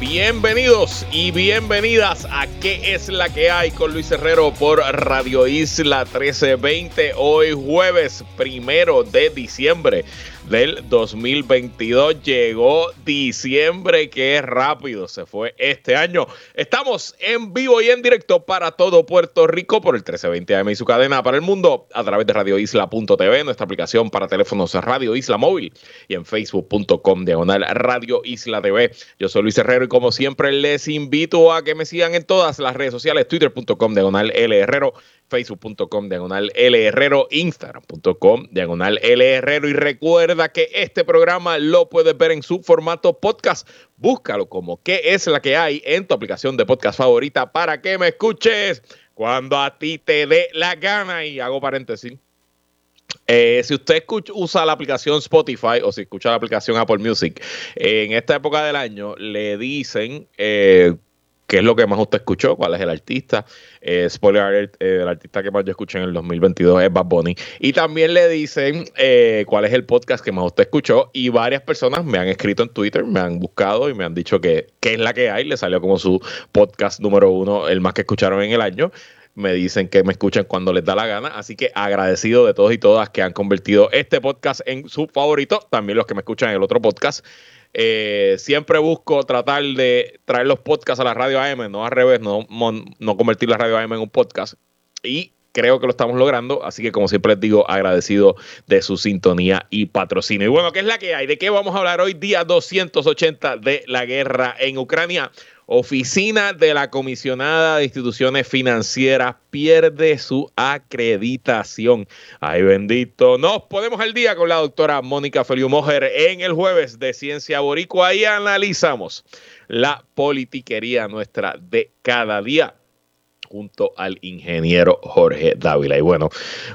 Bienvenidos y bienvenidas a ¿Qué es la que hay? con Luis Herrero por Radio Isla 1320. Hoy jueves primero de diciembre del 2022. Llegó diciembre, qué rápido se fue este año. Estamos en vivo y en directo para todo Puerto Rico por el 1320 AM y su cadena para el mundo a través de radioisla.tv, nuestra aplicación para teléfonos Radio Isla Móvil y en facebook.com diagonal Radio Isla TV. Yo soy Luis Herrero y como siempre les invito a que me sigan en todas las redes sociales, twitter.com diagonal L Herrero facebook.com diagonal L Herrero, instagram.com diagonal L Herrero y recuerda que este programa lo puedes ver en su formato podcast. Búscalo como qué es la que hay en tu aplicación de podcast favorita para que me escuches cuando a ti te dé la gana y hago paréntesis. Eh, si usted usa la aplicación Spotify o si escucha la aplicación Apple Music, en esta época del año le dicen eh, qué es lo que más usted escuchó, cuál es el artista. Eh, spoiler alert, eh, el artista que más yo escuché en el 2022 es Bad Bunny. Y también le dicen eh, cuál es el podcast que más usted escuchó. Y varias personas me han escrito en Twitter, me han buscado y me han dicho que qué es la que hay. Le salió como su podcast número uno, el más que escucharon en el año me dicen que me escuchan cuando les da la gana. Así que agradecido de todos y todas que han convertido este podcast en su favorito. También los que me escuchan en el otro podcast. Eh, siempre busco tratar de traer los podcasts a la radio AM, no al revés, no, no convertir la radio AM en un podcast. Y creo que lo estamos logrando, así que como siempre les digo, agradecido de su sintonía y patrocinio. Y bueno, ¿qué es la que hay? ¿De qué vamos a hablar hoy? Día 280 de la guerra en Ucrania. Oficina de la Comisionada de Instituciones Financieras pierde su acreditación. Ay, bendito. Nos ponemos al día con la doctora Mónica Feliu Mojer en el jueves de Ciencia Boricua y analizamos la politiquería nuestra de cada día junto al ingeniero Jorge Dávila. Y bueno,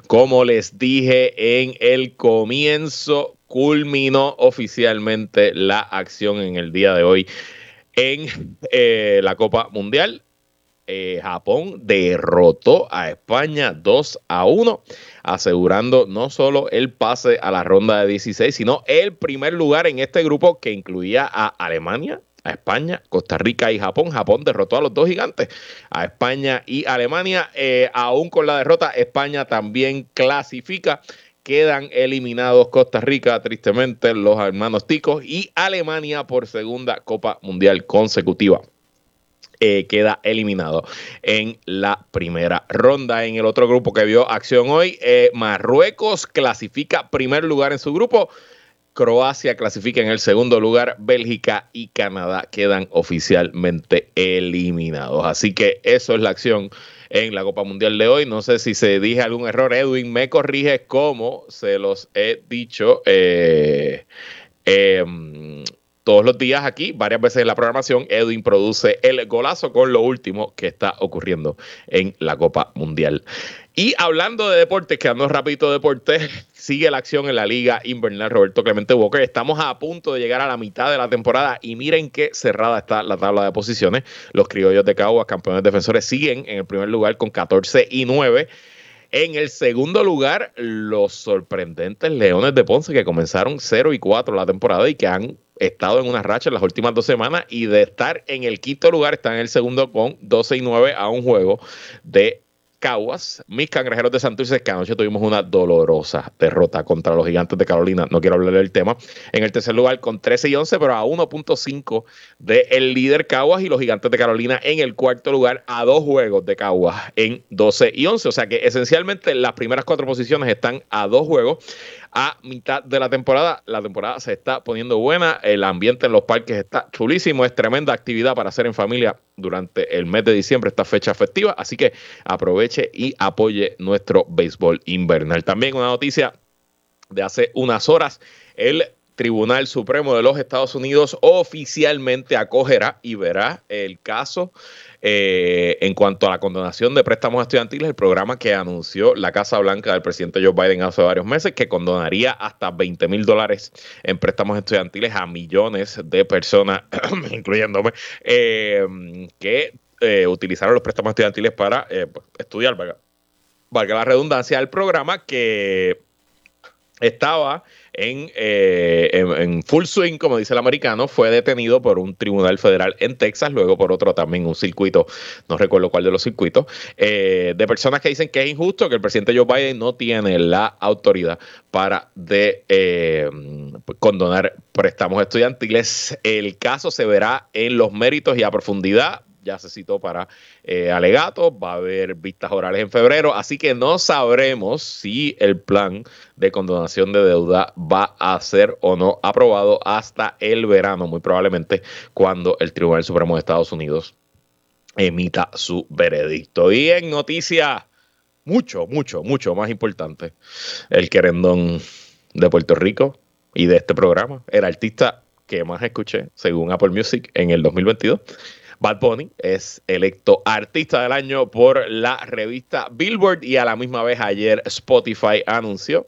como les dije en el comienzo, culminó oficialmente la acción en el día de hoy en eh, la Copa Mundial. Eh, Japón derrotó a España 2 a 1, asegurando no solo el pase a la ronda de 16, sino el primer lugar en este grupo que incluía a Alemania, a España, Costa Rica y Japón. Japón derrotó a los dos gigantes, a España y Alemania. Eh, aún con la derrota, España también clasifica quedan eliminados Costa Rica, tristemente, los hermanos ticos y Alemania por segunda Copa Mundial consecutiva. Eh, queda eliminado en la primera ronda. En el otro grupo que vio acción hoy, eh, Marruecos clasifica primer lugar en su grupo. Croacia clasifica en el segundo lugar, Bélgica y Canadá quedan oficialmente eliminados. Así que eso es la acción en la Copa Mundial de hoy. No sé si se dije algún error, Edwin, me corrige como se los he dicho. Eh, em, todos los días aquí, varias veces en la programación, Edwin produce el golazo con lo último que está ocurriendo en la Copa Mundial. Y hablando de deportes, quedando rapidito de deportes, sigue la acción en la Liga Invernal Roberto Clemente Walker. Estamos a punto de llegar a la mitad de la temporada y miren qué cerrada está la tabla de posiciones. Los criollos de Caguas, campeones defensores, siguen en el primer lugar con 14 y 9. En el segundo lugar, los sorprendentes Leones de Ponce que comenzaron 0 y 4 la temporada y que han estado en una racha en las últimas dos semanas y de estar en el quinto lugar están en el segundo con 12 y 9 a un juego de Caguas, mis cangrejeros de Santurce, que anoche tuvimos una dolorosa derrota contra los gigantes de Carolina. No quiero hablar del tema. En el tercer lugar con 13 y 11, pero a 1.5 del líder Caguas y los gigantes de Carolina en el cuarto lugar a dos juegos de Caguas en 12 y 11. O sea que esencialmente las primeras cuatro posiciones están a dos juegos a mitad de la temporada. La temporada se está poniendo buena, el ambiente en los parques está chulísimo, es tremenda actividad para hacer en familia durante el mes de diciembre, esta fecha festiva, así que aproveche y apoye nuestro béisbol invernal. También una noticia de hace unas horas, el Tribunal Supremo de los Estados Unidos oficialmente acogerá y verá el caso eh, en cuanto a la condonación de préstamos estudiantiles, el programa que anunció la Casa Blanca del presidente Joe Biden hace varios meses, que condonaría hasta 20 mil dólares en préstamos estudiantiles a millones de personas, incluyéndome, eh, que eh, utilizaron los préstamos estudiantiles para pues, estudiar, valga la redundancia, el programa que estaba eh, en, full swing, como dice el americano, fue detenido por un tribunal federal en Texas, luego por otro también un circuito, no recuerdo cuál de los circuitos, eh, de personas que dicen que es injusto que el presidente Joe Biden no tiene la autoridad para de eh, condonar préstamos estudiantiles. El caso se verá en los méritos y a profundidad ya se citó para eh, alegatos, va a haber vistas orales en febrero, así que no sabremos si el plan de condonación de deuda va a ser o no aprobado hasta el verano, muy probablemente cuando el Tribunal Supremo de Estados Unidos emita su veredicto. Y en noticia mucho, mucho, mucho más importante, el querendón de Puerto Rico y de este programa, el artista que más escuché según Apple Music en el 2022 Bad Bunny es electo artista del año por la revista Billboard y a la misma vez ayer Spotify anunció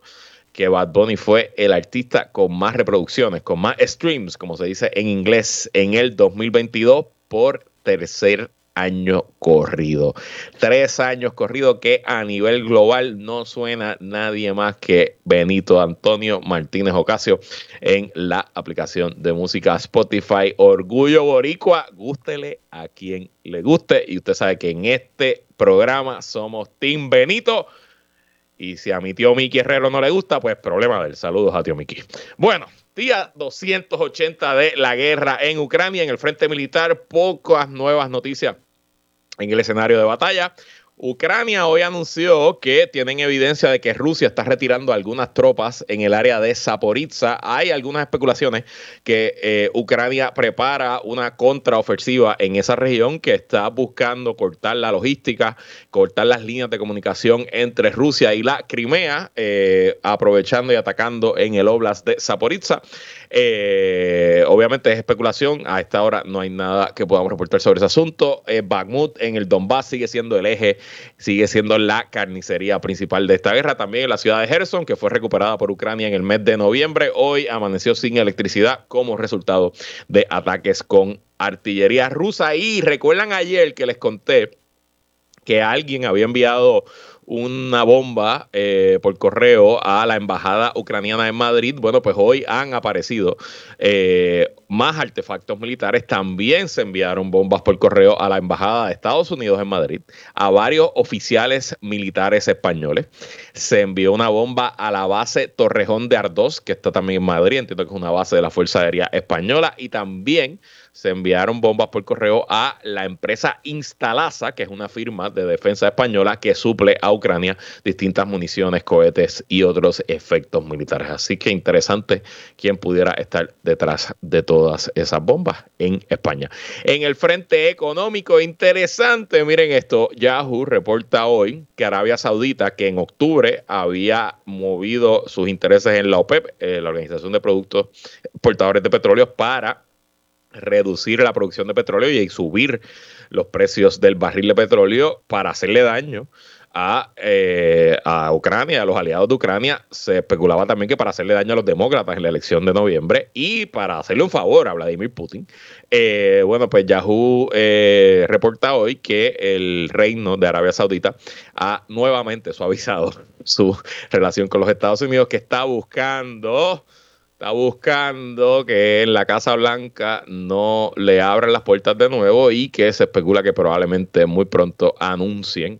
que Bad Bunny fue el artista con más reproducciones, con más streams, como se dice en inglés, en el 2022 por tercer año corrido. Tres años corrido que a nivel global no suena nadie más que Benito Antonio Martínez Ocasio en la aplicación de música Spotify. Orgullo Boricua, gústele a quien le guste. Y usted sabe que en este programa somos Team Benito. Y si a mi tío Miki Herrero no le gusta, pues problema del Saludos a tío Miki. Bueno, día 280 de la guerra en Ucrania, en el frente militar, pocas nuevas noticias en el escenario de batalla. Ucrania hoy anunció que tienen evidencia de que Rusia está retirando algunas tropas en el área de Zaporizhia. Hay algunas especulaciones que eh, Ucrania prepara una contraofensiva en esa región que está buscando cortar la logística, cortar las líneas de comunicación entre Rusia y la Crimea, eh, aprovechando y atacando en el oblast de Zaporizhia. Eh, obviamente es especulación, a esta hora no hay nada que podamos reportar sobre ese asunto. Eh, en el Donbass sigue siendo el eje, sigue siendo la carnicería principal de esta guerra. También la ciudad de Gerson, que fue recuperada por Ucrania en el mes de noviembre, hoy amaneció sin electricidad como resultado de ataques con artillería rusa. Y recuerdan ayer que les conté que alguien había enviado una bomba eh, por correo a la embajada ucraniana en Madrid. Bueno, pues hoy han aparecido eh, más artefactos militares. También se enviaron bombas por correo a la embajada de Estados Unidos en Madrid, a varios oficiales militares españoles. Se envió una bomba a la base Torrejón de Ardós, que está también en Madrid. Entiendo que es una base de la Fuerza Aérea Española. Y también se enviaron bombas por correo a la empresa Instalasa, que es una firma de defensa española que suple a Ucrania distintas municiones, cohetes y otros efectos militares. Así que interesante quién pudiera estar detrás de todas esas bombas en España. En el frente económico, interesante, miren esto, Yahoo reporta hoy que Arabia Saudita, que en octubre había movido sus intereses en la OPEP, eh, la Organización de Productos Portadores de Petróleo, para reducir la producción de petróleo y subir los precios del barril de petróleo para hacerle daño a, eh, a, Ucrania, a los aliados de Ucrania. Se especulaba también que para hacerle daño a los demócratas en la elección de noviembre y para hacerle un favor a Vladimir Putin. Eh, bueno, pues Yahoo eh, reporta hoy que el reino de Arabia Saudita ha nuevamente suavizado su relación con los Estados Unidos, que está buscando está buscando que en la Casa Blanca no le abran las puertas de nuevo y que se especula que probablemente muy pronto anuncien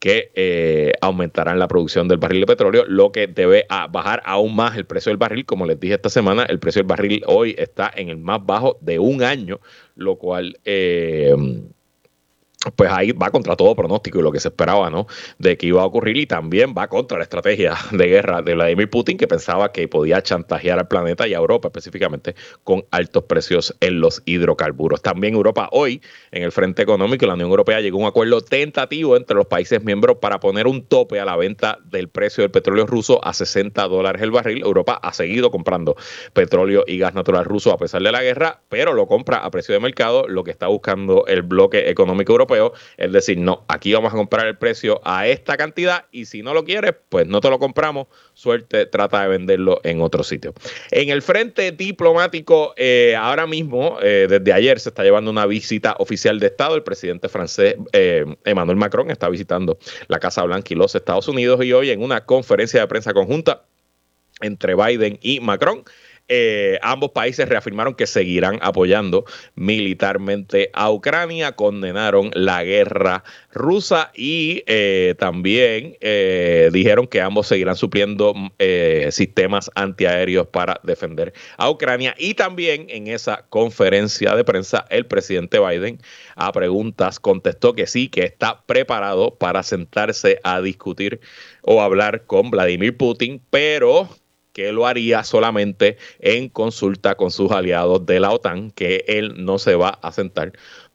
que eh, aumentarán la producción del barril de petróleo, lo que debe bajar aún más el precio del barril. Como les dije esta semana, el precio del barril hoy está en el más bajo de un año, lo cual... Eh, pues ahí va contra todo pronóstico y lo que se esperaba, ¿no? De que iba a ocurrir y también va contra la estrategia de guerra de Vladimir Putin que pensaba que podía chantajear al planeta y a Europa específicamente con altos precios en los hidrocarburos. También Europa hoy, en el frente económico, la Unión Europea llegó a un acuerdo tentativo entre los países miembros para poner un tope a la venta del precio del petróleo ruso a 60 dólares el barril. Europa ha seguido comprando petróleo y gas natural ruso a pesar de la guerra, pero lo compra a precio de mercado, lo que está buscando el bloque económico europeo es decir, no, aquí vamos a comprar el precio a esta cantidad y si no lo quieres, pues no te lo compramos, suerte, trata de venderlo en otro sitio. En el frente diplomático, eh, ahora mismo, eh, desde ayer se está llevando una visita oficial de Estado, el presidente francés eh, Emmanuel Macron está visitando la Casa Blanca y los Estados Unidos y hoy en una conferencia de prensa conjunta entre Biden y Macron. Eh, ambos países reafirmaron que seguirán apoyando militarmente a Ucrania, condenaron la guerra rusa y eh, también eh, dijeron que ambos seguirán supliendo sistemas antiaéreos para defender a Ucrania. Y también en esa conferencia de prensa, el presidente Biden a preguntas contestó que sí, que está preparado para sentarse a discutir o hablar con Vladimir Putin, pero que lo haría solamente en consulta con sus aliados de la OTAN, que él no se va a sentar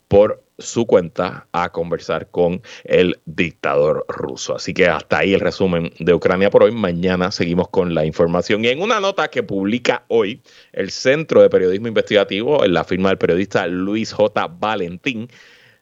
por su cuenta a conversar con el dictador ruso. Así que hasta ahí el resumen de Ucrania por hoy. Mañana seguimos con la información. Y en una nota que publica hoy el Centro de Periodismo Investigativo, en la firma del periodista Luis J. Valentín,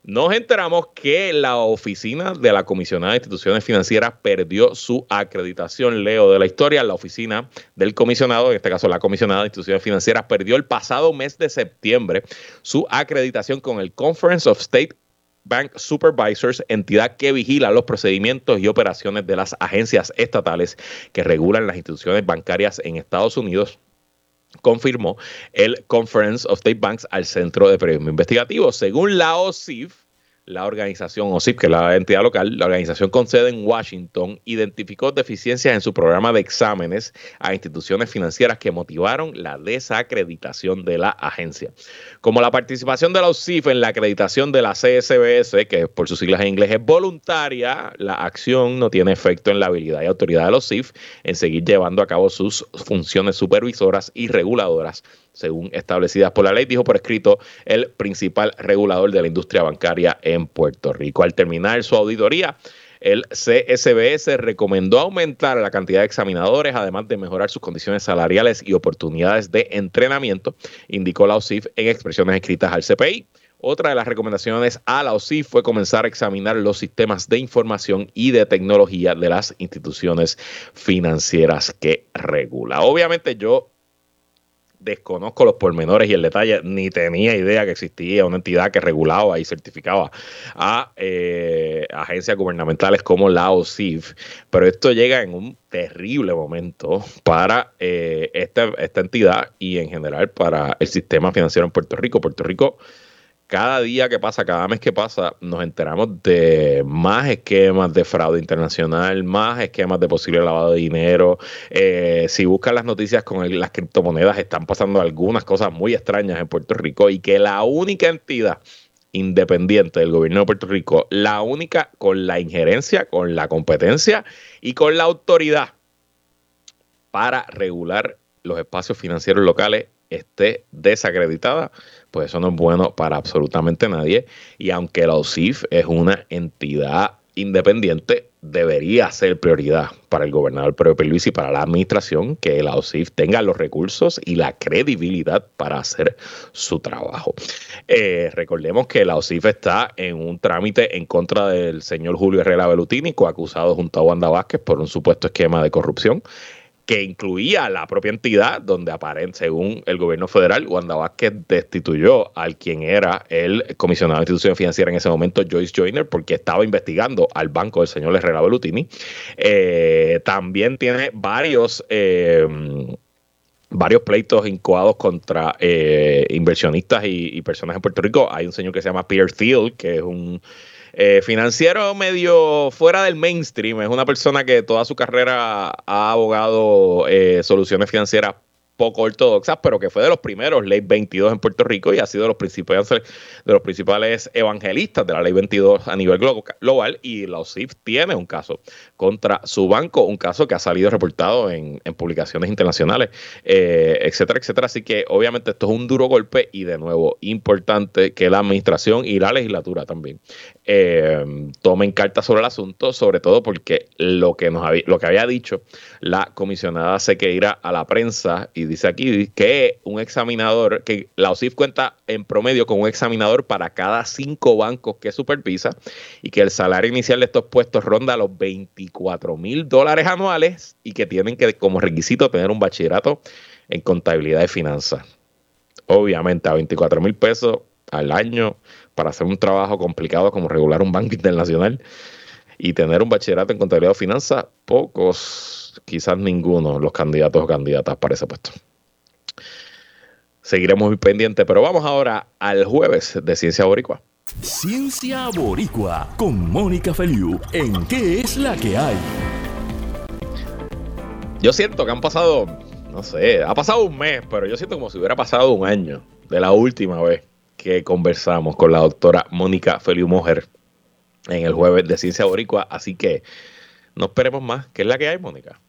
nos enteramos que la oficina de la comisionada de instituciones financieras perdió su acreditación. Leo de la historia, la oficina del comisionado, en este caso la comisionada de instituciones financieras, perdió el pasado mes de septiembre su acreditación con el Conference of State Bank Supervisors, entidad que vigila los procedimientos y operaciones de las agencias estatales que regulan las instituciones bancarias en Estados Unidos confirmó el Conference of State Banks al Centro de Periodismo Investigativo. Según la OSIF, la organización OSIP, que es la entidad local, la organización con sede en Washington, identificó deficiencias en su programa de exámenes a instituciones financieras que motivaron la desacreditación de la agencia. Como la participación de la OSIF en la acreditación de la CSBS, que por sus siglas en inglés es voluntaria, la acción no tiene efecto en la habilidad y autoridad de la OSIF en seguir llevando a cabo sus funciones supervisoras y reguladoras según establecidas por la ley, dijo por escrito el principal regulador de la industria bancaria en Puerto Rico. Al terminar su auditoría, el CSBS recomendó aumentar la cantidad de examinadores, además de mejorar sus condiciones salariales y oportunidades de entrenamiento, indicó la OSIF en expresiones escritas al CPI. Otra de las recomendaciones a la OSIF fue comenzar a examinar los sistemas de información y de tecnología de las instituciones financieras que regula. Obviamente yo desconozco los pormenores y el detalle, ni tenía idea que existía una entidad que regulaba y certificaba a eh, agencias gubernamentales como la OSIF, pero esto llega en un terrible momento para eh, esta, esta entidad y en general para el sistema financiero en Puerto Rico. Puerto Rico cada día que pasa, cada mes que pasa, nos enteramos de más esquemas de fraude internacional, más esquemas de posible lavado de dinero. Eh, si buscan las noticias con las criptomonedas, están pasando algunas cosas muy extrañas en Puerto Rico y que la única entidad independiente del gobierno de Puerto Rico, la única con la injerencia, con la competencia y con la autoridad para regular los espacios financieros locales esté desacreditada pues eso no es bueno para absolutamente nadie. Y aunque la OSIF es una entidad independiente, debería ser prioridad para el gobernador Pedro Luis y para la administración que la OSIF tenga los recursos y la credibilidad para hacer su trabajo. Eh, recordemos que la OSIF está en un trámite en contra del señor Julio Herrera Belutini, acusado junto a Wanda Vázquez por un supuesto esquema de corrupción que incluía la propia entidad donde aparente, según el gobierno federal, Wanda Vázquez destituyó al quien era el comisionado de institución financiera en ese momento, Joyce Joyner, porque estaba investigando al banco del señor Herrera Belutini. Eh, también tiene varios... Eh, varios pleitos incoados contra eh, inversionistas y, y, personas en Puerto Rico. Hay un señor que se llama Peter Thiel, que es un eh, financiero medio fuera del mainstream, es una persona que toda su carrera ha abogado eh, soluciones financieras poco ortodoxas, pero que fue de los primeros Ley 22 en Puerto Rico y ha sido de los principales, de los principales evangelistas de la Ley 22 a nivel global. Y la OSIF tiene un caso contra su banco, un caso que ha salido reportado en, publicaciones internacionales, eh, etcétera, etcétera. Así que obviamente esto es un duro golpe y de nuevo importante que la administración y la legislatura también eh, tomen cartas sobre el asunto, sobre todo porque lo que, nos había, dicho la comisionada Sequeira a la prensa y dice aquí que un examinador, que la OSIF cuenta en promedio con un examinador para cada cinco bancos que supervisa y que el salario inicial de estos puestos ronda los 24 mil dólares anuales y que tienen que como requisito tener un bachillerato en contabilidad y finanzas. Obviamente a 24 mil pesos al año para hacer un trabajo complicado como regular un banco internacional y tener un bachillerato en contabilidad o finanzas, pocos, quizás ninguno, los candidatos o candidatas para ese puesto. Seguiremos muy pendientes, pero vamos ahora al jueves de Ciencia Boricua. Ciencia Boricua con Mónica Feliu en ¿Qué es la que hay? Yo siento que han pasado, no sé, ha pasado un mes, pero yo siento como si hubiera pasado un año de la última vez que conversamos con la doctora Mónica Feliu Mojer en el jueves de Ciencia Boricua. Así que no esperemos más. ¿Qué es la que hay, Mónica?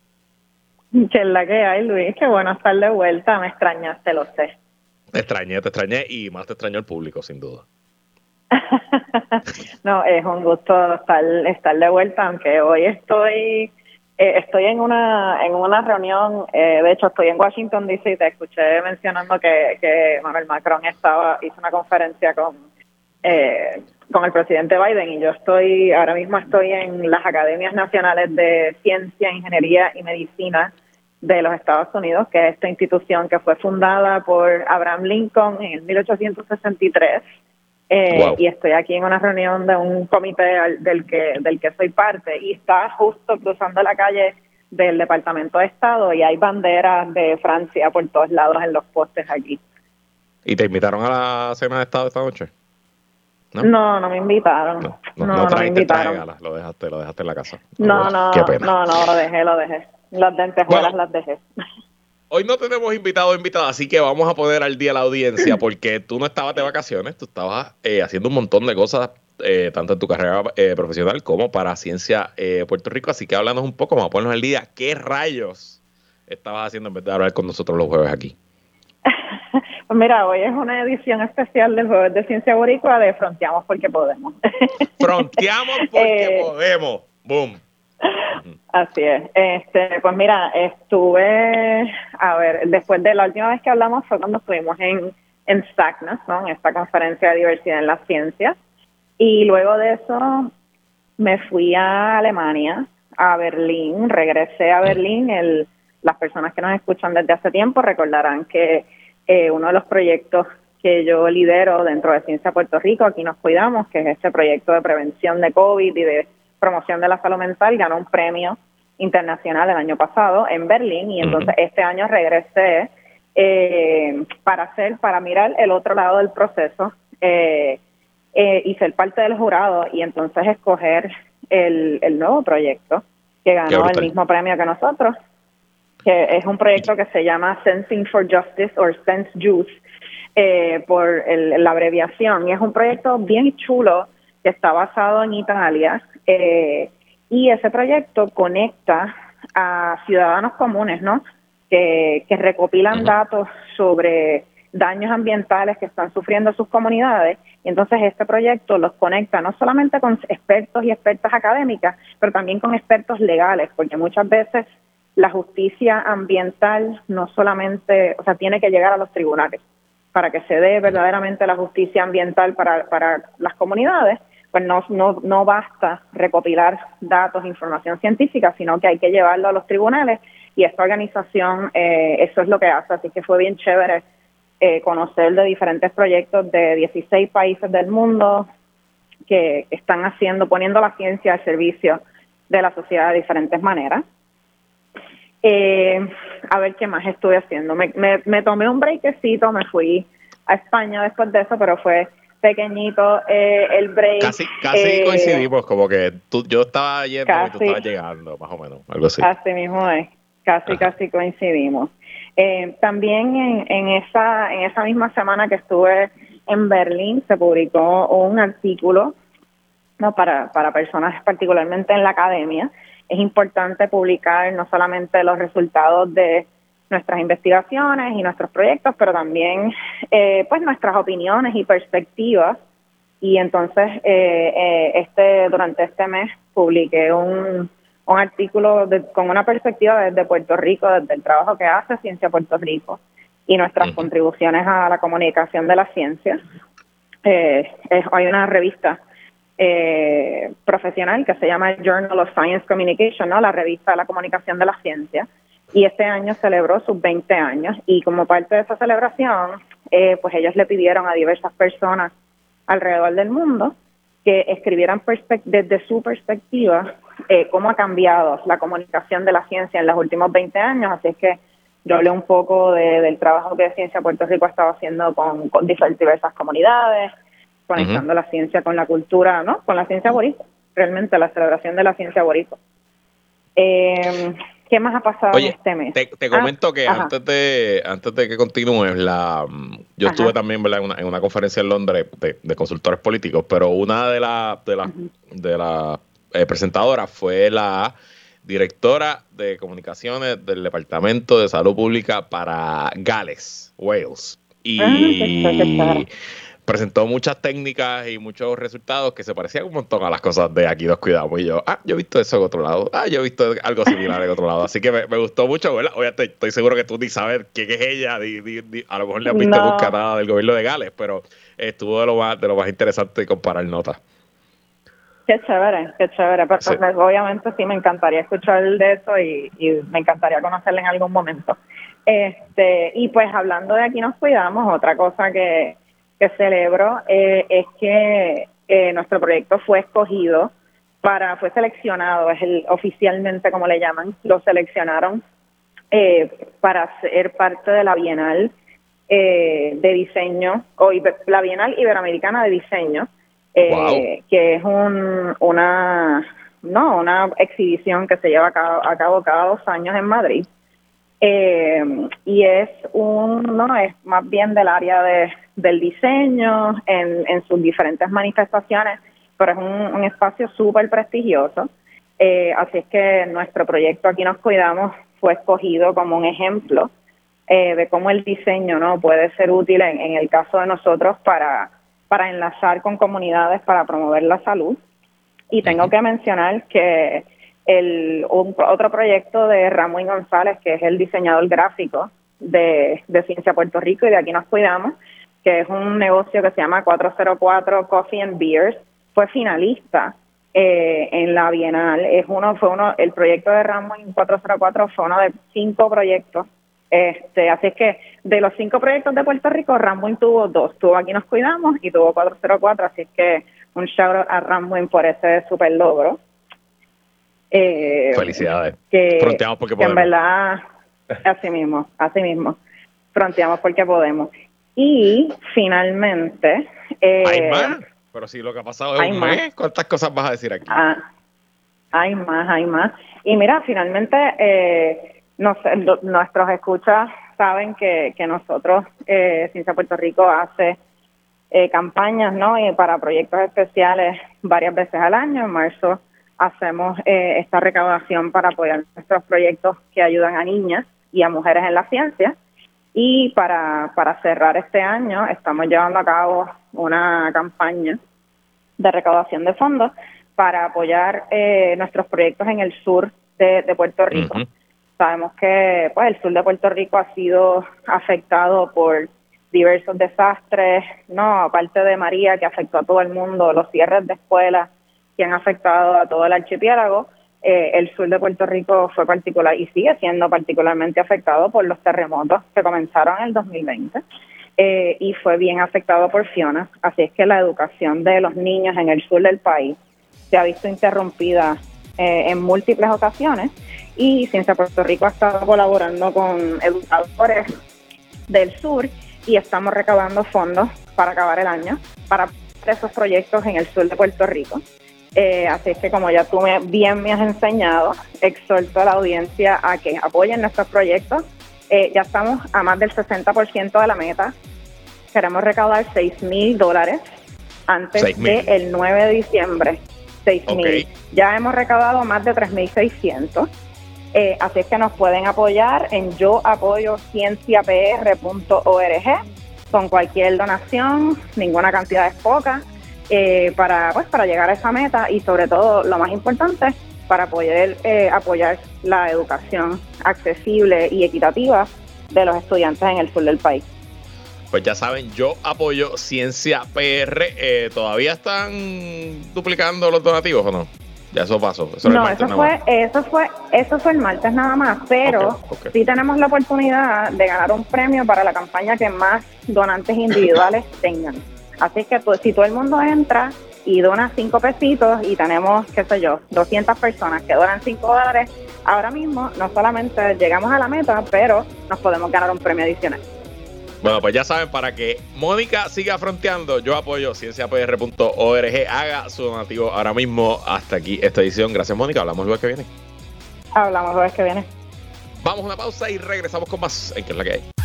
¿Qué es la que hay, Luis? Qué bueno estar de vuelta. Me extrañaste, lo sé. Te extrañé, te extrañé y más te extrañó el público, sin duda. no, es un gusto estar, estar de vuelta, aunque hoy estoy eh, estoy en una en una reunión, eh, de hecho estoy en Washington D.C. Te escuché mencionando que, que Manuel Macron estaba hizo una conferencia con eh, con el presidente Biden y yo estoy, ahora mismo estoy en las Academias Nacionales de Ciencia, Ingeniería y Medicina de los Estados Unidos, que es esta institución que fue fundada por Abraham Lincoln en 1863. Eh, y estoy aquí en una reunión de un comité del que, del que soy parte y está justo cruzando la calle del Departamento de Estado y hay banderas de Francia por todos lados en los postes aquí. ¿Y te invitaron a la cena de Estado esta noche? No, no, me invitaron. No, no, no, no me invitaron. lo dejaste, lo dejaste en la casa. No, no, no, no, lo dejé, lo dejé. Las dentejuelas las dejé. Hoy no tenemos invitado o invitada, así que vamos a poner al día la audiencia, porque tú no estabas de vacaciones, tú estabas eh, haciendo un montón de cosas, eh, tanto en tu carrera eh, profesional como para Ciencia Puerto Rico. Así que háblanos un poco, vamos a ponernos al día. ¿Qué rayos estabas haciendo en vez de hablar con nosotros los jueves aquí? Pues mira, hoy es una edición especial del Jueves de Ciencia Boricua de Fronteamos porque podemos. Fronteamos porque eh, podemos. Boom. Así es. Este, pues mira, estuve, a ver, después de la última vez que hablamos fue cuando estuvimos en, en SACNAS, ¿no? En esta conferencia de diversidad en las ciencias. Y luego de eso me fui a Alemania, a Berlín, regresé a Berlín. El, las personas que nos escuchan desde hace tiempo recordarán que eh, uno de los proyectos que yo lidero dentro de Ciencia Puerto Rico, aquí nos cuidamos, que es este proyecto de prevención de COVID y de promoción de la salud mental, ganó un premio internacional el año pasado en Berlín y entonces este año regresé eh, para hacer, para mirar el otro lado del proceso eh, y ser parte del jurado y entonces escoger el, el nuevo proyecto que ganó el mismo premio que nosotros que es un proyecto que se llama Sensing for Justice o Sense Juice eh, por la abreviación. Y es un proyecto bien chulo que está basado en Italia. Eh, y ese proyecto conecta a ciudadanos comunes, ¿no? Que, que recopilan datos sobre daños ambientales que están sufriendo sus comunidades. Y entonces este proyecto los conecta no solamente con expertos y expertas académicas, pero también con expertos legales, porque muchas veces la justicia ambiental no solamente, o sea, tiene que llegar a los tribunales para que se dé verdaderamente la justicia ambiental para, para las comunidades, pues no, no, no basta recopilar datos, información científica, sino que hay que llevarlo a los tribunales y esta organización eh, eso es lo que hace, así que fue bien chévere eh, conocer de diferentes proyectos de 16 países del mundo que están haciendo, poniendo la ciencia al servicio de la sociedad de diferentes maneras. Eh, a ver qué más estuve haciendo. Me, me, tomé un breakcito, me fui a España después de eso, pero fue pequeñito eh, el break. Casi, casi eh, coincidimos, como que tú, yo estaba yendo y tú estabas llegando, más o menos, algo así. Así mismo es. casi, casi coincidimos. Eh, también en, en, esa, en esa misma semana que estuve en Berlín se publicó un artículo no para, para personas particularmente en la academia. Es importante publicar no solamente los resultados de nuestras investigaciones y nuestros proyectos, pero también eh, pues nuestras opiniones y perspectivas. Y entonces eh, eh, este durante este mes publiqué un, un artículo con una perspectiva desde Puerto Rico, desde el trabajo que hace Ciencia Puerto Rico y nuestras contribuciones a la comunicación de la ciencia. Eh, hay una revista eh, profesional que se llama Journal of Science Communication, ¿no? la revista de la comunicación de la ciencia, y este año celebró sus 20 años y como parte de esa celebración, eh, pues ellos le pidieron a diversas personas alrededor del mundo que escribieran desde su perspectiva eh, cómo ha cambiado la comunicación de la ciencia en los últimos 20 años, así es que yo hablé un poco del trabajo que Ciencia Puerto Rico ha estado haciendo con, diversas comunidades, conectando la ciencia con la cultura, ¿no? Con la ciencia boricua, realmente la celebración de la ciencia boricua. Eh, ¿Qué más ha pasado en este mes? Te, te comento ah, que antes de antes de que continúes, la, yo estuve también En, una, en, una, conferencia en Londres de, consultores políticos, pero una de las de las de la, eh, presentadoras fue la directora de comunicaciones del Departamento de Salud Pública para Gales, Wales. Y ah, presentó muchas técnicas y muchos resultados que se parecían un montón a las cosas de aquí dos cuidados. Y yo, ah, yo he visto eso en otro lado. Ah, yo he visto algo similar en otro lado. Así que me, gustó mucho, ¿verdad? Obviamente estoy seguro que tú ni sabes quién es ella, a lo mejor le has visto nunca nada del gobierno de Gales, pero estuvo de lo más, de lo más interesante comparar notas. Qué chévere, qué chévere. Pero, pues, obviamente sí me encantaría escuchar de eso y, me encantaría conocerle en algún momento. Este, y pues hablando de aquí nos cuidamos, otra cosa que, que celebro eh, es que eh, nuestro proyecto fue escogido para, fue seleccionado, es el oficialmente como le llaman, lo seleccionaron eh, para ser parte de la Bienal de Diseño, o la Bienal Iberoamericana de Diseño, eh, que es un, una, no, una exhibición que se lleva a cabo, cada dos años en Madrid. Eh, y es un, no, es más bien del área de, del diseño en, en sus diferentes manifestaciones, pero es un, espacio súper prestigioso. Eh, así es que nuestro proyecto Aquí nos cuidamos fue escogido como un ejemplo de cómo el diseño no puede ser útil en el caso de nosotros para para enlazar con comunidades para promover la salud. Y tengo que mencionar que el otro proyecto de Ramón González, que es el diseñador gráfico de, Ciencia Puerto Rico y de aquí nos cuidamos, que es un negocio que se llama 404 Coffee and Beers, fue finalista eh, en la Bienal. Es uno, fue uno, el proyecto de Ramón 404 fue uno de cinco proyectos este, así es que de los cinco proyectos de Puerto Rico, Ramwin tuvo dos. Tuvo Aquí Nos Cuidamos y tuvo 404, así es que un shout out a Ramwin por ese super logro. Eh, Felicidades. Que, fronteamos porque podemos. en verdad, así mismo, así mismo. Fronteamos porque podemos. Y finalmente... Eh, ¿Hay más? Pero si lo que ha pasado es un mes, ¿cuántas cosas vas a decir aquí? Ah, hay más, hay más. Y mira, finalmente... Eh, no nuestros escuchas saben que, que nosotros, eh, Ciencia Puerto Rico, hace eh, campañas ¿no? Y para proyectos especiales varias veces al año. En marzo hacemos eh, esta recaudación para apoyar nuestros proyectos que ayudan a niñas y a mujeres en la ciencia. Y para, para cerrar este año estamos llevando a cabo una campaña de recaudación de fondos para apoyar eh, nuestros proyectos en el sur de, Puerto Rico. Sabemos que pues, el sur de Puerto Rico ha sido afectado por diversos desastres, no, aparte de María que afectó a todo el mundo, los cierres de escuelas que han afectado a todo el archipiélago, eh, el sur de Puerto Rico fue particular y sigue siendo particularmente afectado por los terremotos que comenzaron en el 2020 eh, y fue bien afectado por Fiona. Así es que la educación de los niños en el sur del país se ha visto interrumpida eh, en múltiples ocasiones y Ciencia Puerto Rico ha estado colaborando con educadores del sur y estamos recabando fondos para acabar el año para esos proyectos en el sur de Puerto Rico. Eh, así que como ya tú bien me has enseñado, exhorto a la audiencia a que apoyen nuestros proyectos. Eh, ya estamos a más del 60% de la meta. Queremos recaudar 6 mil dólares antes del 9 de diciembre. 6 mil. Ya hemos recaudado más de 3.600. Eh, así es que nos pueden apoyar en yoapoyocienciapr.org con cualquier donación, ninguna cantidad es poca, eh, para, pues, para llegar a esa meta y sobre todo, lo más importante, para poder eh, apoyar la educación accesible y equitativa de los estudiantes en el sur del país. Pues ya saben, yo apoyo Ciencia PR. Eh, ¿Todavía están duplicando los donativos o no? Ya eso pasó. no, eso fue, eso fue, eso fue el martes nada más, pero sí tenemos la oportunidad de ganar un premio para la campaña que más donantes individuales tengan. Así que si todo el mundo entra y dona cinco pesitos y tenemos, qué sé yo, 200 personas que donan cinco dólares, ahora mismo no solamente llegamos a la meta, pero nos podemos ganar un premio adicional. Bueno, pues ya saben, para que Mónica siga fronteando, yo apoyo cienciapr.org. Haga su donativo ahora mismo. Hasta aquí esta edición. Gracias, Mónica. Hablamos el jueves que viene. Hablamos el jueves que viene. Vamos a una pausa y regresamos con más en qué es la que hay.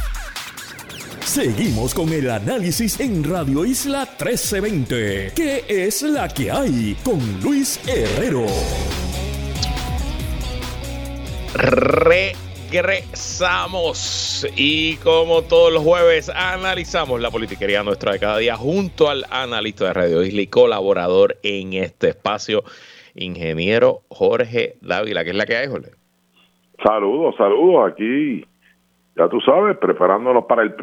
Seguimos con el análisis en Radio Isla 1320. ¿Qué es la que hay? Con Luis Herrero. Re regresamos y como todos los jueves analizamos la politiquería nuestra de cada día junto al analista de Radio Isla y colaborador en este espacio, ingeniero Jorge Dávila, que es la que hay, Jorge. Saludos, saludos aquí, ya tú sabes, preparándonos para el,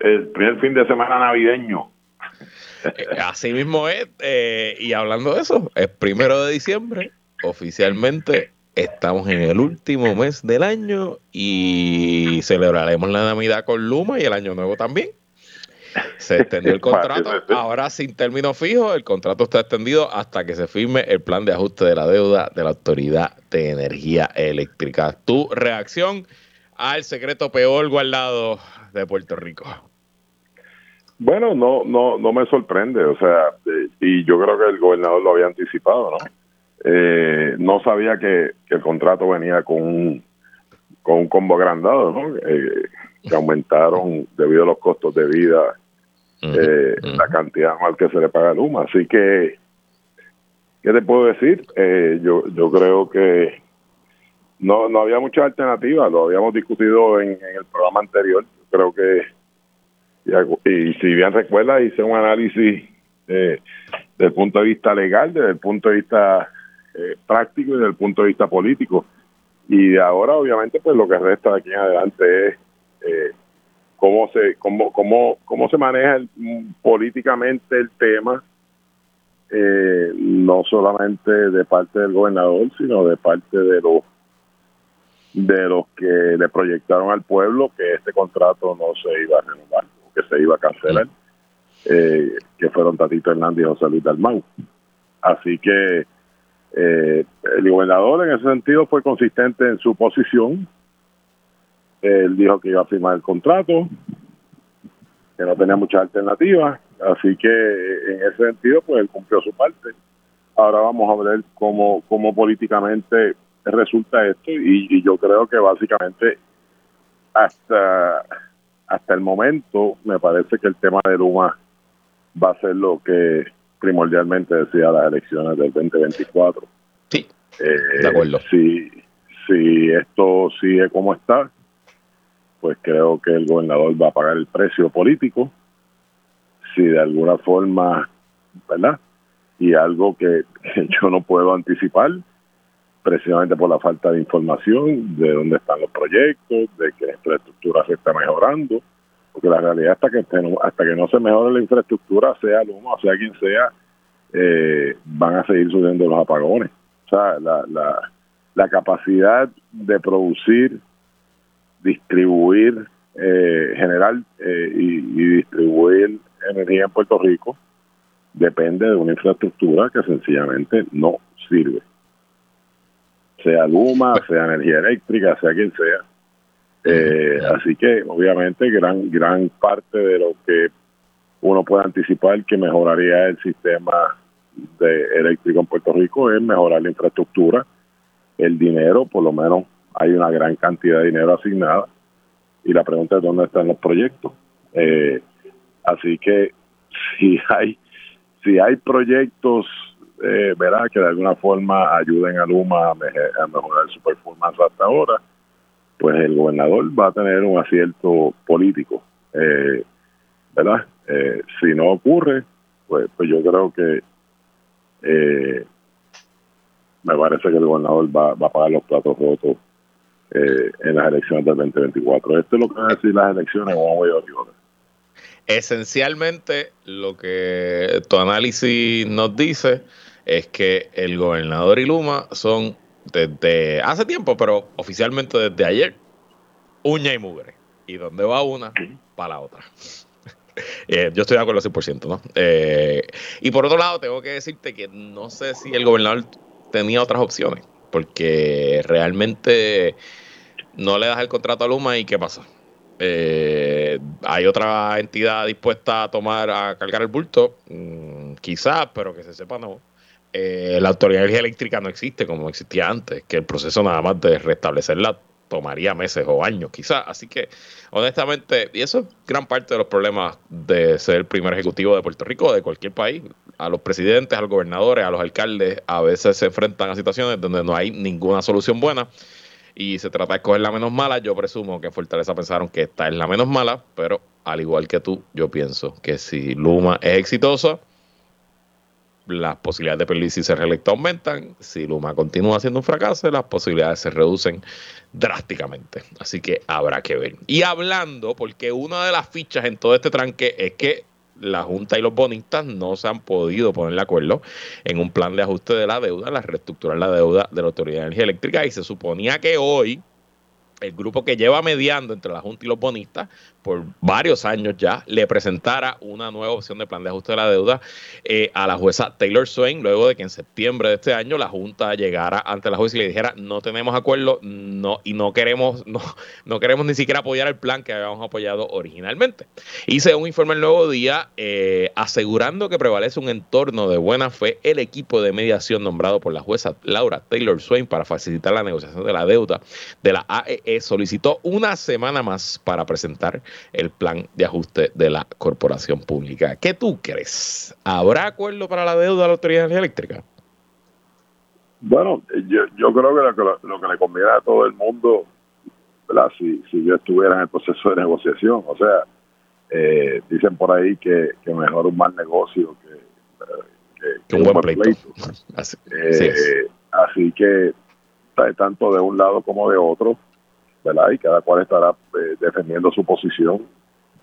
el primer fin de semana navideño. Eh, así mismo es, eh, y hablando de eso, es primero de diciembre, oficialmente Estamos en el último mes del año y celebraremos la Navidad con Luma y el Año Nuevo también. Se extendió el contrato, ahora sin término fijo, el contrato está extendido hasta que se firme el plan de ajuste de la deuda de la Autoridad de Energía Eléctrica. Tu reacción al secreto peor guardado de Puerto Rico. Bueno, no, no, no me sorprende, o sea, eh, y yo creo que el gobernador lo había anticipado, ¿no? Eh, no sabía que, el contrato venía con un, con un combo agrandado, ¿no? Eh, que aumentaron debido a los costos de vida eh, la cantidad mal que se le paga a Luma. Así que, ¿qué te puedo decir? yo, yo creo que no, no había muchas alternativas, lo habíamos discutido en, el programa anterior. Creo que, y, si bien recuerda, hice un análisis desde el punto de vista legal, desde el punto de vista eh, práctico y desde el punto de vista político. Y ahora, obviamente, pues lo que resta de aquí en adelante es eh, cómo se cómo, cómo, cómo se maneja políticamente el tema, eh, no solamente de parte del gobernador, sino de parte de los de los que le proyectaron al pueblo que este contrato no se iba a renovar, que se iba a cancelar, que fueron Tatito Hernández y José Luis Dalmau. Así que eh, el gobernador en ese sentido fue consistente en su posición. Él dijo que iba a firmar el contrato, que no tenía muchas alternativas, así que en ese sentido pues él cumplió su parte. Ahora vamos a ver cómo, cómo políticamente resulta esto y, yo creo que básicamente hasta hasta el momento me parece que el tema de Luma va a ser lo que primordialmente decía las elecciones del 2024. Sí, eh, de acuerdo. Si, si esto sigue como está, pues creo que el gobernador va a pagar el precio político. Si de alguna forma, ¿verdad? Y algo que, yo no puedo anticipar, precisamente por la falta de información de dónde están los proyectos, de que la infraestructura se está mejorando, porque la realidad hasta que hasta que no se mejore la infraestructura, sea Luma, sea quien sea, eh, van a seguir subiendo los apagones. O sea, la, la, la capacidad de producir, distribuir, eh, generar eh, y, distribuir energía en Puerto Rico depende de una infraestructura que sencillamente no sirve. Sea Luma, sea energía eléctrica, sea quien sea. Eh, así que obviamente gran gran parte de lo que uno puede anticipar que mejoraría el sistema de eléctrico en Puerto Rico es mejorar la infraestructura, el dinero, por lo menos hay una gran cantidad de dinero asignada y la pregunta es dónde están los proyectos. Eh, así que si hay si hay proyectos eh, que de alguna forma ayuden a Luma a, mejorar su performance hasta ahora, pues el gobernador va a tener un acierto político, eh, ¿verdad? Eh, si no ocurre, pues, pues yo creo que eh, me parece que el gobernador va, va a pagar los platos rotos en las elecciones del 2024. Esto es lo que van a decir las elecciones, vamos a Esencialmente, lo que tu análisis nos dice es que el gobernador y Luma son desde hace tiempo, pero oficialmente desde ayer, uña y mugre. Y donde va una, para la otra. Eh, yo estoy de acuerdo al 100%, ¿no? Eh, y por otro lado, tengo que decirte que no sé si el gobernador tenía otras opciones, porque realmente no le das el contrato a Luma y ¿qué pasa? Eh, hay otra entidad dispuesta a tomar, a cargar el bulto, mm, quizás, pero que se sepa no. Eh, la Autoridad de Energía Eléctrica no existe como existía antes, que el proceso nada más de restablecerla tomaría meses o años quizás. Así que, honestamente, y eso es gran parte de los problemas de ser el primer ejecutivo de Puerto Rico de cualquier país. A los presidentes, a los gobernadores, a los alcaldes, a veces se enfrentan a situaciones donde no hay ninguna solución buena y se trata de escoger la menos mala. Yo presumo que Fortaleza pensaron que esta es la menos mala, pero al igual que tú, yo pienso que si Luma es exitosa, las posibilidades de Pierluisi ser reelecto aumentan. Si Luma continúa siendo un fracaso, las posibilidades se reducen drásticamente. Así que habrá que ver. Y hablando, porque una de las fichas en todo este tranque es que la Junta y los bonistas no se han podido poner de acuerdo en un plan de ajuste de la deuda, la reestructurar la deuda de la Autoridad de Energía Eléctrica y se suponía que hoy el grupo que lleva mediando entre la Junta y los bonistas por varios años ya, le presentara una nueva opción de plan de ajuste de la deuda eh, a la jueza Taylor Swain, luego de que en septiembre de este año la Junta llegara ante la jueza y le dijera no tenemos acuerdo no, y no queremos, no, no queremos ni siquiera apoyar el plan que habíamos apoyado originalmente. Hice un informe el nuevo día eh, asegurando que prevalece un entorno de buena fe el equipo de mediación nombrado por la jueza Laura Taylor Swain para facilitar la negociación de la deuda de la AEE e solicitó una semana más para presentar el plan de ajuste de la corporación pública. ¿Qué tú crees? ¿Habrá acuerdo para la deuda de la Autoridad de Energía Eléctrica? Bueno, yo, yo creo que lo, que le conviene a todo el mundo, Si, si yo estuviera en el proceso de negociación, o sea, eh, dicen por ahí que, mejor un mal negocio que, un, buen pleito. Así, eh, así que tanto de un lado como de otro, ¿verdad? Y cada cual estará eh, defendiendo su posición.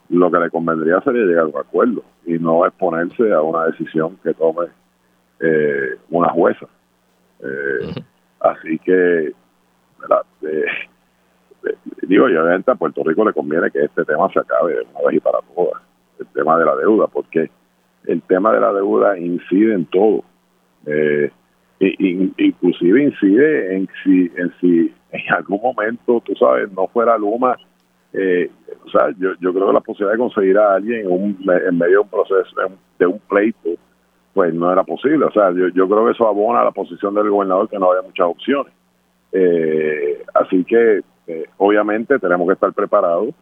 Lo que le convendría sería llegar a un acuerdo y no exponerse a una decisión que tome eh, una jueza. Eh, así que, ¿verdad? digo, y obviamente a Puerto Rico le conviene que este tema se acabe de una vez y para todas, el tema de la deuda, porque el tema de la deuda incide en todo. Eh, inclusive incide en si, en si en algún momento, tú sabes, no fuera Luma, eh, o sea, yo, yo creo que la posibilidad de conseguir a alguien en, un, en medio de un proceso, de un pleito, pues no era posible. O sea, yo, yo creo que eso abona a la posición del gobernador, que no había muchas opciones. Eh, así que, eh, obviamente, tenemos que estar preparados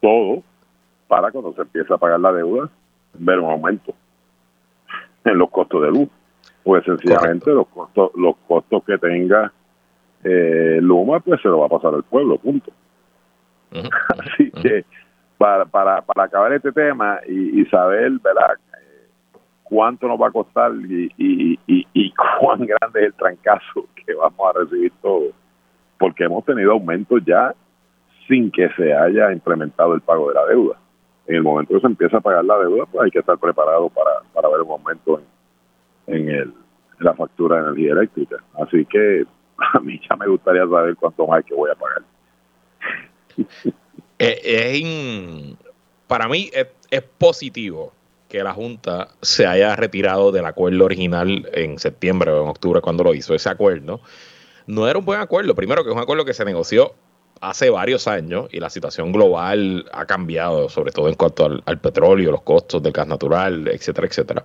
todos para cuando se empiece a pagar la deuda, ver un aumento en los costos de luz pues sencillamente los costos los costos que tenga eh, Luma pues se lo va a pasar al pueblo punto. Así que para, para, para acabar este tema y, saber verdad cuánto nos va a costar y, y, y, cuán grande es el trancazo que vamos a recibir todos porque hemos tenido aumentos ya sin que se haya implementado el pago de la deuda. En el momento que se empieza a pagar la deuda pues hay que estar preparado para, para ver un aumento en en, el, la factura de energía eléctrica. Así que a mí ya me gustaría saber cuánto más que voy a pagar. Eh, para mí es, positivo que la Junta se haya retirado del acuerdo original en septiembre o en octubre cuando lo hizo. Ese acuerdo no era un buen acuerdo. Primero que es un acuerdo que se negoció hace varios años y la situación global ha cambiado, sobre todo en cuanto al, petróleo, los costos del gas natural, etcétera, etcétera.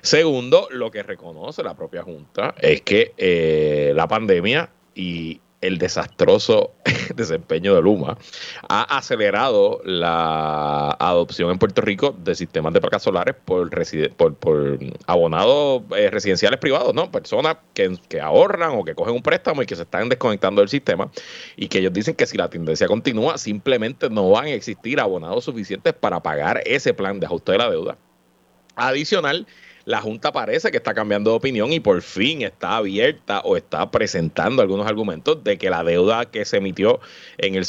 Segundo, lo que reconoce la propia Junta es que eh, la pandemia y el desastroso desempeño de Luma ha acelerado la adopción en Puerto Rico de sistemas de placas solares por, abonados eh, residenciales privados, ¿no? Personas que, que, ahorran o que cogen un préstamo y que se están desconectando del sistema y que ellos dicen que si la tendencia continúa, simplemente no van a existir abonados suficientes para pagar ese plan de ajuste de la deuda. Adicional, la Junta parece que está cambiando de opinión y por fin está abierta o está presentando algunos argumentos de que la deuda que se emitió en el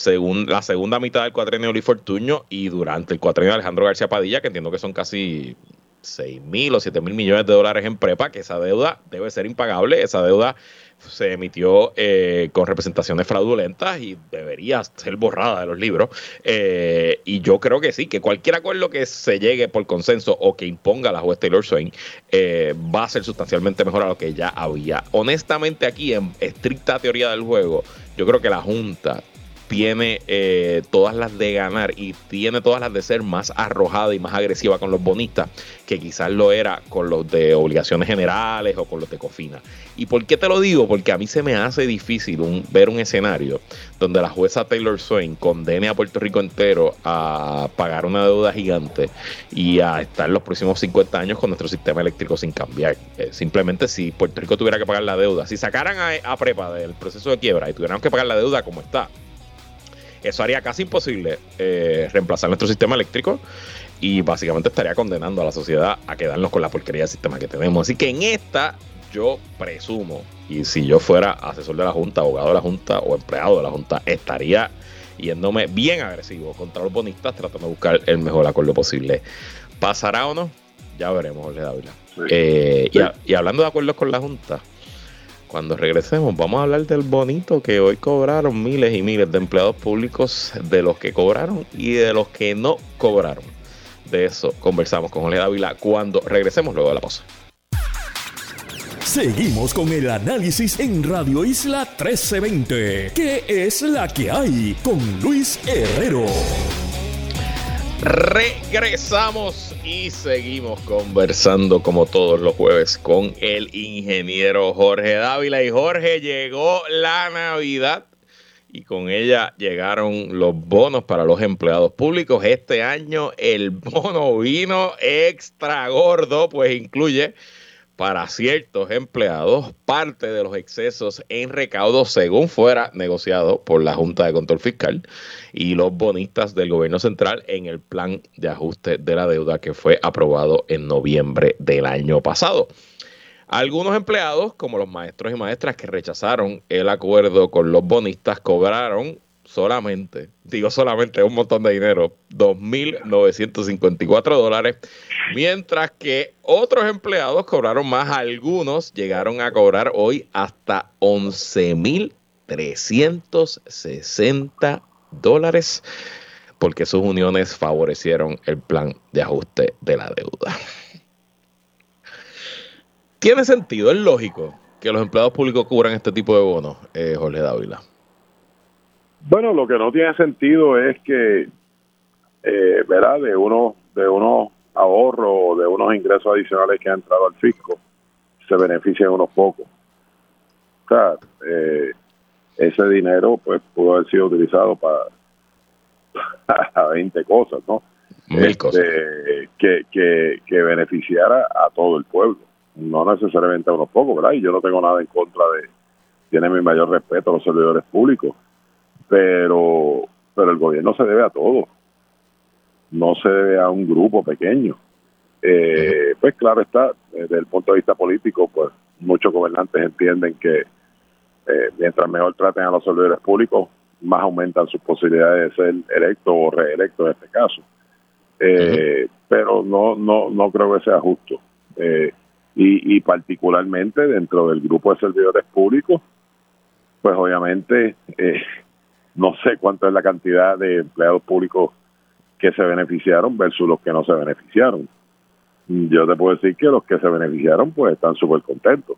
la segunda mitad del cuatrenio Luis Fortuño y durante el cuatrenio de Alejandro García Padilla, que entiendo que son casi 6 mil o 7 mil millones de dólares en prepa, que esa deuda debe ser impagable, esa deuda se emitió eh, con representaciones fraudulentas y debería ser borrada de los libros. Eh, y yo creo que sí, que cualquier acuerdo que se llegue por consenso o que imponga la juez Taylor Swain eh, va a ser sustancialmente mejor a lo que ya había. Honestamente, aquí en estricta teoría del juego, yo creo que la Junta tiene eh, todas las de ganar y tiene todas las de ser más arrojada y más agresiva con los bonistas que quizás lo era con los de obligaciones generales o con los de Cofina. ¿Y por qué te lo digo? Porque a mí se me hace difícil ver un escenario donde la jueza Taylor Swain condene a Puerto Rico entero a pagar una deuda gigante y a estar los próximos 50 años con nuestro sistema eléctrico sin cambiar. Eh, simplemente si Puerto Rico tuviera que pagar la deuda, si sacaran a, a prepa del proceso de quiebra y tuvieran que pagar la deuda como está, eso haría casi imposible eh, reemplazar nuestro sistema eléctrico y básicamente estaría condenando a la sociedad a quedarnos con la porquería del sistema que tenemos. Así que en esta yo presumo, y si yo fuera asesor de la Junta, abogado de la Junta o empleado de la Junta, estaría yéndome bien agresivo contra los bonistas tratando de buscar el mejor acuerdo posible. ¿Pasará o no? Ya veremos, Jorge Dávila. Eh, y, y hablando de acuerdos con la Junta, cuando regresemos, vamos a hablar del bonito que hoy cobraron miles y miles de empleados públicos, de los que cobraron y de los que no cobraron. De eso conversamos con Jorge Dávila cuando regresemos luego de la pausa. Seguimos con el análisis en Radio Isla 1320. ¿Qué es la que hay? Con Luis Herrero. Regresamos y seguimos conversando como todos los jueves con el ingeniero Jorge Dávila. Y Jorge, llegó la Navidad y con ella llegaron los bonos para los empleados públicos. Este año el bono vino extra gordo, pues incluye para ciertos empleados parte de los excesos en recaudo según fuera negociado por la Junta de Control Fiscal y los bonistas del gobierno central en el plan de ajuste de la deuda que fue aprobado en noviembre del año pasado. Algunos empleados, como los maestros y maestras que rechazaron el acuerdo con los bonistas, cobraron solamente, digo solamente un montón de dinero, 2.954 dólares, mientras que otros empleados cobraron más, algunos llegaron a cobrar hoy hasta 11.360 dólares porque sus uniones favorecieron el plan de ajuste de la deuda. Tiene sentido, es lógico que los empleados públicos cubran este tipo de bonos, eh, Jorge Dávila. Bueno, lo que no tiene sentido es que, eh, ¿verdad? De unos de unos ahorros, de unos ingresos adicionales que han entrado al fisco, se beneficien unos pocos. O sea, eh, ese dinero pues pudo haber sido utilizado para, 20 cosas, ¿no? Este, que, que, que beneficiara a todo el pueblo, no necesariamente a unos pocos, ¿verdad? Y yo no tengo nada en contra de, tiene mi mayor respeto a los servidores públicos, pero, pero el gobierno se debe a todo, no se debe a un grupo pequeño. Eh, pues claro está, desde el punto de vista político, pues muchos gobernantes entienden que eh, mientras mejor traten a los servidores públicos, más aumentan sus posibilidades de ser electo o reelecto en este caso. Eh, pero no, no, no creo que sea justo. y, y particularmente dentro del grupo de servidores públicos, pues obviamente eh, no sé cuánto es la cantidad de empleados públicos que se beneficiaron versus los que no se beneficiaron. Yo te puedo decir que los que se beneficiaron pues están súper contentos.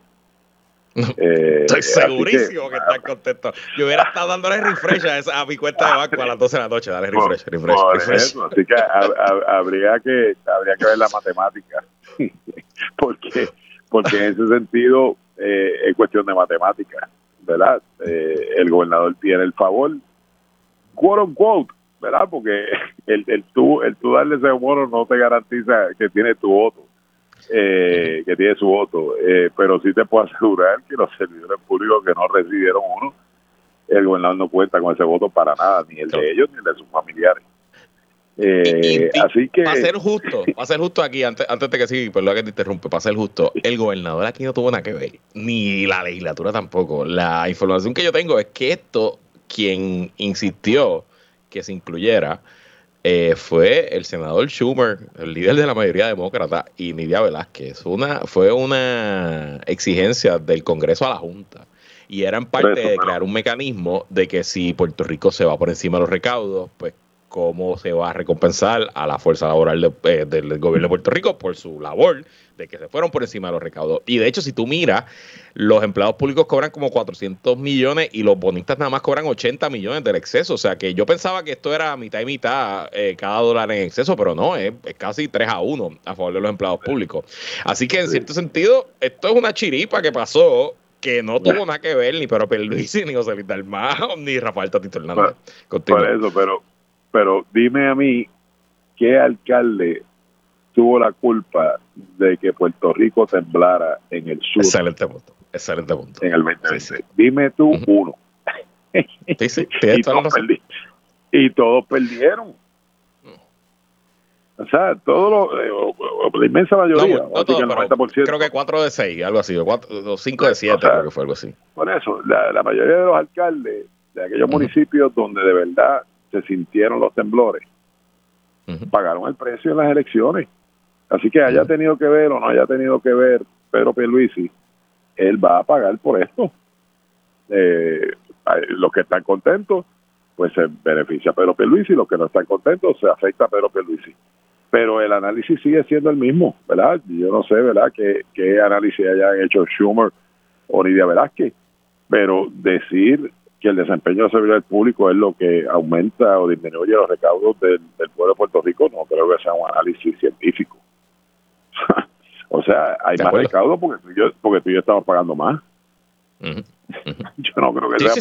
Eh, Estoy segurísimo que, están contentos. Yo hubiera estado dándole refresh a, mi cuenta de banco a las 12 de la noche. Dale refresh, refresh, así que habría que habría que ver la matemática. porque, porque en ese sentido eh, es cuestión de matemática, ¿verdad? Eh, el gobernador tiene el favor, quote unquote, ¿verdad? Porque el, el, tú, el tú darle ese bono no te garantiza que tiene tu voto eh, que tiene su voto, eh, pero sí te puedo asegurar que los servidores públicos que no recibieron uno, el gobernador no cuenta con ese voto para nada, ni el de ellos ni el de sus familiares. Eh, así que. Para ser justo, para ser justo aquí, antes, antes de que sí, perdón que te interrumpe, para ser justo, el gobernador aquí no tuvo nada que ver, ni la legislatura tampoco. La información que yo tengo es que esto, quien insistió que se incluyera, eh, fue el senador Schumer, el líder de la mayoría demócrata, y Nidia Velázquez. Una, fue una exigencia del Congreso a la Junta. Y era en parte de crear un mecanismo de que si Puerto Rico se va por encima de los recaudos, pues cómo se va a recompensar a la fuerza laboral eh, del gobierno de Puerto Rico por su labor de que se fueron por encima de los recaudos. Y de hecho, si tú miras, los empleados públicos cobran como 400 millones y los bonistas nada más cobran 80 millones del exceso. O sea que yo pensaba que esto era mitad y mitad eh, cada dólar en exceso, pero no, es, casi 3 a 1 a favor de los empleados públicos. Así que en cierto sentido, esto es una chiripa que pasó que no tuvo nada que ver ni Pedro Pierluisi, ni José Luis Dalmao, ni Rafael Tatito Hernández. Por eso, pero pero dime a mí, ¿qué alcalde tuvo la culpa de que Puerto Rico temblara en el sur? Excelente punto, excelente punto. En el 2020. Dime tú uno. Sí, sí, y, todos y todos perdieron. O sea, todo lo, eh, la inmensa mayoría, no, no todo, el 90%. creo que 4 de 6, algo así, o 5 de 7, creo que fue algo así. Por eso, la, la mayoría de los alcaldes de aquellos municipios donde de verdad se sintieron los temblores, pagaron el precio en las elecciones. Así que haya tenido que ver o no haya tenido que ver Pedro Pierluisi, él va a pagar por esto. Eh, los que están contentos, pues se beneficia a Pedro Pierluisi, los que no están contentos, se afecta a Pedro Pierluisi. Pero el análisis sigue siendo el mismo, ¿verdad? Yo no sé, ¿verdad?, qué, qué análisis hayan hecho Schumer o Nidia Velázquez, pero decir que el desempeño del servidor público es lo que aumenta o disminuye los recaudos del, pueblo de Puerto Rico, no creo que sea un análisis científico. o sea, hay más recaudos porque tú, y yo, porque tú y yo estamos pagando más. Yo no creo que sea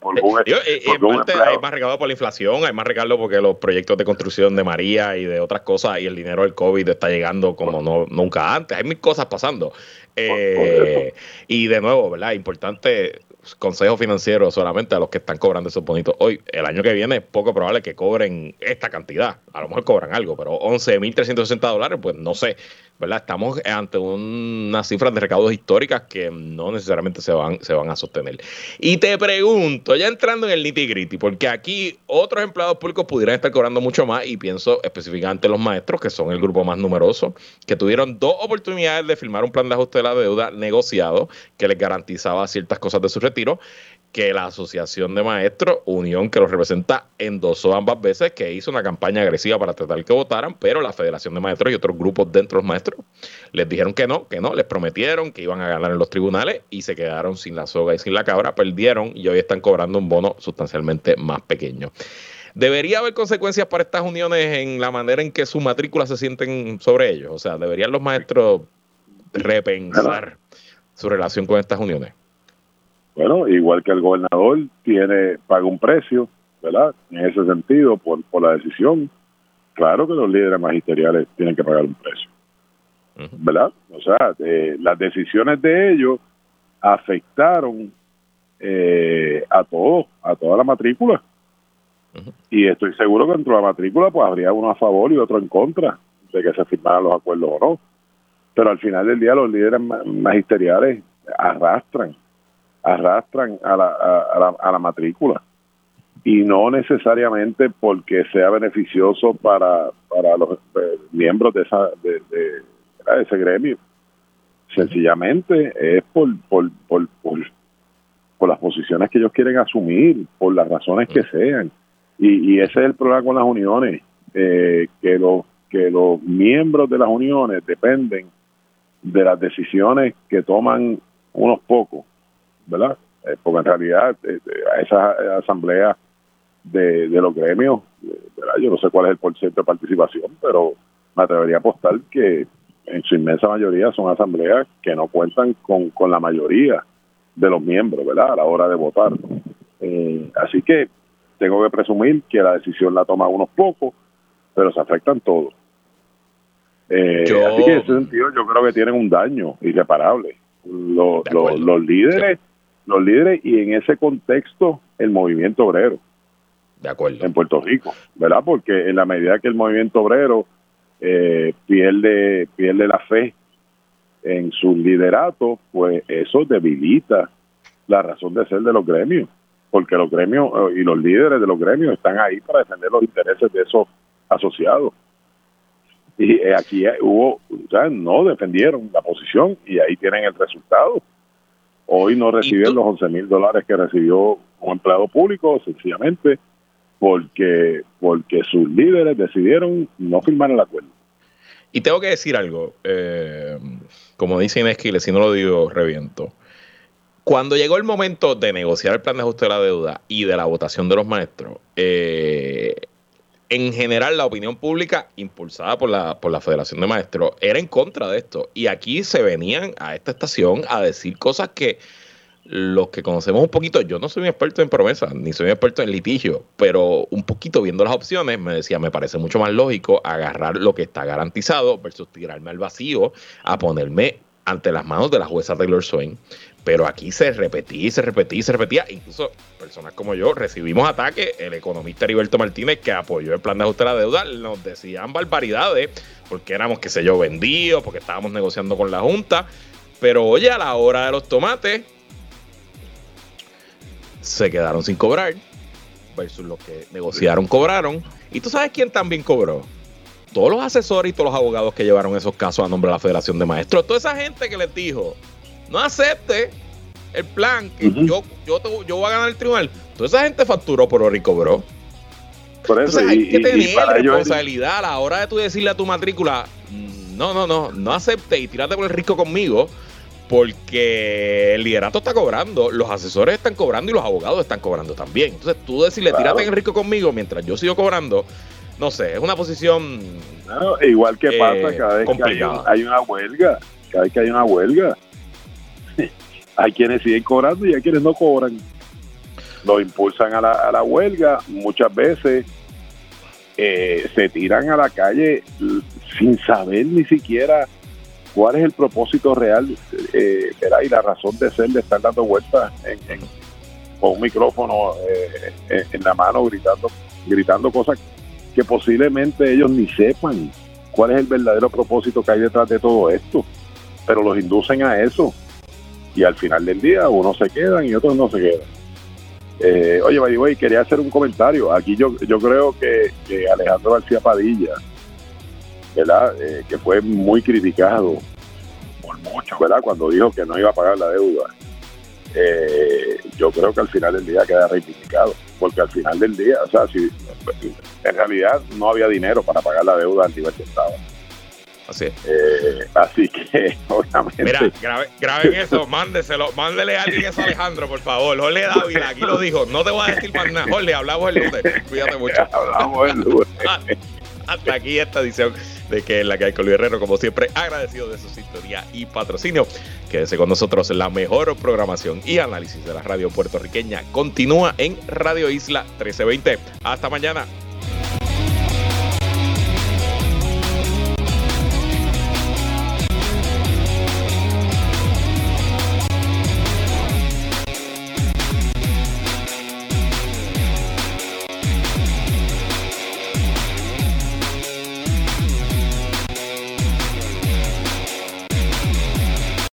por, un, eh, Hay más recaudo por la inflación, hay más recaudo porque los proyectos de construcción de María y de otras cosas y el dinero del COVID está llegando como no nunca antes. Hay mil cosas pasando. Eh, y de nuevo, ¿verdad? Importante consejo financiero solamente a los que están cobrando esos bonitos hoy. El año que viene es poco probable que cobren esta cantidad. A lo mejor cobran algo, pero 11.360 dólares, pues no sé. Estamos ante unas cifras de recaudos históricas que no necesariamente se van, se van a sostener. Y te pregunto, ya entrando en el nitty gritty, porque aquí otros empleados públicos pudieran estar cobrando mucho más, y pienso específicamente los maestros, que son el grupo más numeroso, que tuvieron dos oportunidades de firmar un plan de ajuste de la deuda negociado que les garantizaba ciertas cosas de su retiro que la Asociación de Maestros, unión que los representa, endosó ambas veces, que hizo una campaña agresiva para tratar que votaran, pero la Federación de Maestros y otros grupos dentro de los maestros les dijeron que no, que no, les prometieron que iban a ganar en los tribunales y se quedaron sin la soga y sin la cabra, perdieron y hoy están cobrando un bono sustancialmente más pequeño. ¿Debería haber consecuencias para estas uniones en la manera en que sus matrículas se sienten sobre ellos? O sea, ¿deberían los maestros repensar su relación con estas uniones? Bueno, igual que el gobernador tiene paga un precio, ¿verdad? En ese sentido, por, por la decisión, claro que los líderes magisteriales tienen que pagar un precio, ¿verdad? O sea, eh, las decisiones de ellos afectaron eh, a todos, a toda la matrícula. Y estoy seguro que dentro de la matrícula pues habría uno a favor y otro en contra de que se firmaran los acuerdos o no. Pero al final del día los líderes magisteriales arrastran arrastran a la, a, la, a la matrícula y no necesariamente porque sea beneficioso para, para los eh, miembros de, esa, de, ese gremio. Sencillamente es por, por, por, por, las posiciones que ellos quieren asumir, por las razones que sean. Y, y ese es el problema con las uniones, eh, que, los, que los miembros de las uniones dependen de las decisiones que toman unos pocos ¿verdad? Eh, porque en realidad eh, a esas asambleas de, de los gremios, ¿verdad? yo no sé cuál es el porcentaje de participación, pero me atrevería a apostar que en su inmensa mayoría son asambleas que no cuentan con, con la mayoría de los miembros, ¿verdad? A la hora de votar. Eh, así que tengo que presumir que la decisión la toma unos pocos, pero se afectan todos. Eh, Así que en ese sentido yo creo que tienen un daño irreparable. Los, los, líderes, los líderes y en ese contexto el movimiento obrero. De acuerdo. En Puerto Rico, ¿verdad? Porque en la medida que el movimiento obrero eh, pierde, pierde la fe en su liderato, pues eso debilita la razón de ser de los gremios, porque los gremios eh, y los líderes de los gremios están ahí para defender los intereses de esos asociados. Y eh, aquí hubo, o sea, no defendieron la posición y ahí tienen el resultado. Hoy no reciben los 11 mil dólares que recibió un empleado público, sencillamente porque, porque sus líderes decidieron no firmar el acuerdo. Y tengo que decir algo, eh, como dice Inés si no lo digo, reviento. Cuando llegó el momento de negociar el plan de ajuste de la deuda y de la votación de los maestros, eh, en general la opinión pública impulsada por la, por la Federación de Maestros era en contra de esto. Y aquí se venían a esta estación a decir cosas que los que conocemos un poquito, yo no soy un experto en promesas, ni soy un experto en litigio, pero un poquito viendo las opciones, me decía, me parece mucho más lógico agarrar lo que está garantizado versus tirarme al vacío a ponerme ante las manos de la jueza Taylor Swain. Pero aquí se repetía, se repetía, se repetía. Incluso personas como yo recibimos ataques. El economista Heriberto Martínez, que apoyó el plan de ajuste de la deuda, nos decían barbaridades porque éramos, qué sé yo, vendidos, porque estábamos negociando con la Junta. Pero oye, a la hora de los tomates, se quedaron sin cobrar versus lo que negociaron cobraron. ¿Y tú sabes quién también cobró? Todos los asesores y todos los abogados que llevaron esos casos a nombre de la Federación de Maestros. Toda esa gente que les dijo, no acepte el plan que yo, yo, yo voy a ganar el tribunal. Toda esa gente facturó por oro y cobró. Por eso, Entonces hay que tener responsabilidad a la hora de tú decirle a tu matrícula, mm, no, no, no, no acepte y tírate por el rico conmigo porque el liderato está cobrando, los asesores están cobrando y los abogados están cobrando también. Entonces tú decirle, tírate en rico conmigo mientras yo sigo cobrando, no sé, es una posición... igual que pasa eh, cada vez que hay, una huelga, cada vez que hay una huelga, hay quienes siguen cobrando y hay quienes no cobran. Lo impulsan a la, a la huelga, muchas veces eh, se tiran a la calle sin saber ni siquiera cuál es el propósito real eh, y la razón de ser de estar dando vueltas con un micrófono eh, en la mano gritando gritando cosas que posiblemente ellos ni sepan cuál es el verdadero propósito que hay detrás de todo esto. Pero los inducen a eso y al final del día unos se quedan y otros no se quedan eh, oye, by quería hacer un comentario. Aquí yo, yo creo que, Alejandro García Padilla ¿verdad? Eh, que fue muy criticado por mucho, ¿verdad? Cuando dijo que no iba a pagar la deuda. Eh, yo creo que al final del día queda reivindicado, porque al final del día, o sea, si en realidad no había dinero para pagar la deuda al nivel que estaba. Así eh, así que, obviamente. Mira, graben eso, mándeselo, mándele a alguien eso a Alejandro, por favor. Jorge Dávila, aquí lo dijo. No te voy a decir más nada. Jorge, hablamos el lunes. Cuídate mucho. hablamos el lunes. Hasta aquí esta edición de que es la que hay con Luis Herrero, como siempre, agradecido de su sintonía y patrocinio. Quédese con nosotros, la mejor programación y análisis de la radio puertorriqueña continúa en Radio Isla 1320. Hasta mañana.